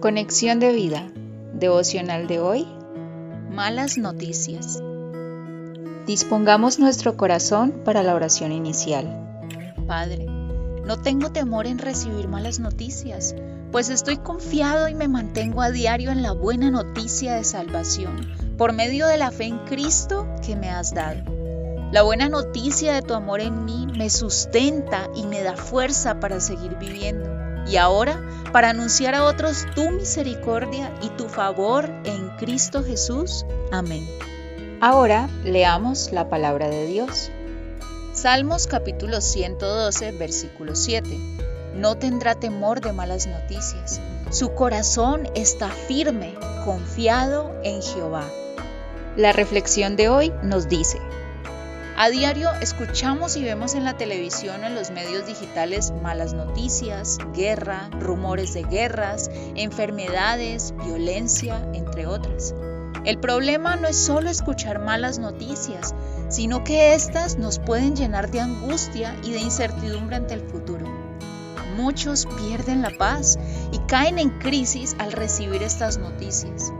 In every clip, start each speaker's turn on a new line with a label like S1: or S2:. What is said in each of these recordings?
S1: Conexión de vida. Devocional de hoy. Malas noticias. Dispongamos nuestro corazón para la oración inicial.
S2: Padre, no tengo temor en recibir malas noticias, pues estoy confiado y me mantengo a diario en la buena noticia de salvación por medio de la fe en Cristo que me has dado. La buena noticia de tu amor en mí me sustenta y me da fuerza para seguir viviendo y ahora para anunciar a otros tu misericordia y tu favor en Cristo Jesús. Amén.
S1: Ahora leamos la palabra de Dios.
S2: Salmos capítulo 112, versículo 7. No tendrá temor de malas noticias. Su corazón está firme, confiado en Jehová.
S1: La reflexión de hoy nos dice,
S2: a diario escuchamos y vemos en la televisión, en los medios digitales, malas noticias, guerra, rumores de guerras, enfermedades, violencia, entre otras. El problema no es solo escuchar malas noticias, sino que éstas nos pueden llenar de angustia y de incertidumbre ante el futuro. Muchos pierden la paz y caen en crisis al recibir estas noticias.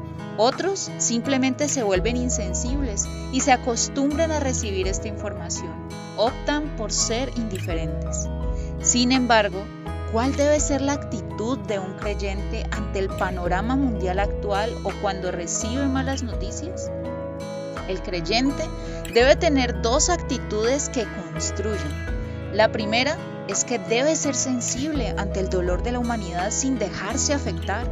S2: Otros simplemente se vuelven insensibles y se acostumbran a recibir esta información. Optan por ser indiferentes. Sin embargo, ¿cuál debe ser la actitud de un creyente ante el panorama mundial actual o cuando recibe malas noticias? El creyente debe tener dos actitudes que construyen. La primera es que debe ser sensible ante el dolor de la humanidad sin dejarse afectar,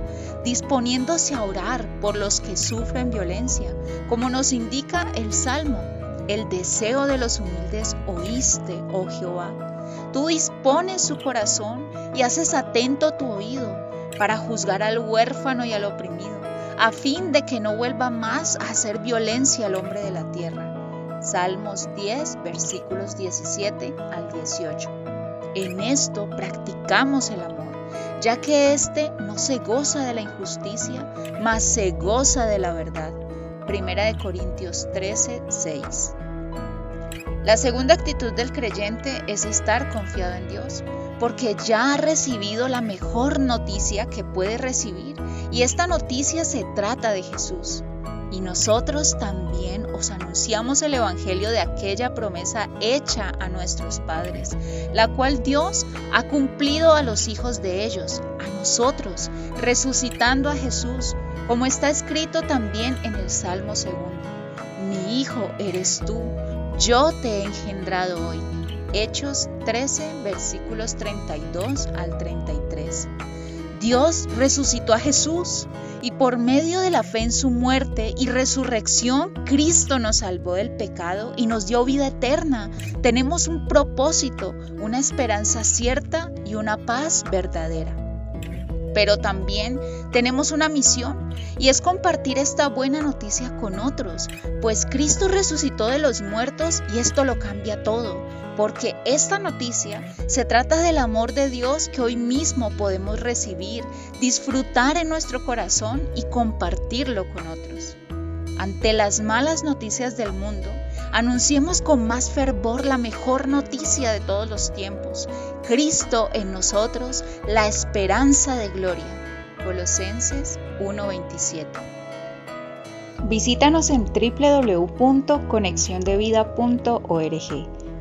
S2: disponiéndose a orar por los que sufren violencia, como nos indica el Salmo. El deseo de los humildes oíste, oh Jehová. Tú dispones su corazón y haces atento tu oído para juzgar al huérfano y al oprimido, a fin de que no vuelva más a hacer violencia al hombre de la tierra. Salmos 10, versículos 17 al 18. En esto practicamos el amor, ya que éste no se goza de la injusticia, mas se goza de la verdad. Primera de Corintios 13, 6. La segunda actitud del creyente es estar confiado en Dios, porque ya ha recibido la mejor noticia que puede recibir, y esta noticia se trata de Jesús. Y nosotros también os anunciamos el Evangelio de aquella promesa hecha a nuestros padres, la cual Dios ha cumplido a los hijos de ellos, a nosotros, resucitando a Jesús, como está escrito también en el Salmo segundo. Mi hijo eres tú, yo te he engendrado hoy. Hechos 13, versículos 32 al 33. Dios resucitó a Jesús y por medio de la fe en su muerte y resurrección, Cristo nos salvó del pecado y nos dio vida eterna. Tenemos un propósito, una esperanza cierta y una paz verdadera. Pero también tenemos una misión y es compartir esta buena noticia con otros, pues Cristo resucitó de los muertos y esto lo cambia todo porque esta noticia se trata del amor de Dios que hoy mismo podemos recibir, disfrutar en nuestro corazón y compartirlo con otros. Ante las malas noticias del mundo, anunciemos con más fervor la mejor noticia de todos los tiempos, Cristo en nosotros, la esperanza de gloria. Colosenses 1:27.
S1: Visítanos en www.conexiondevida.org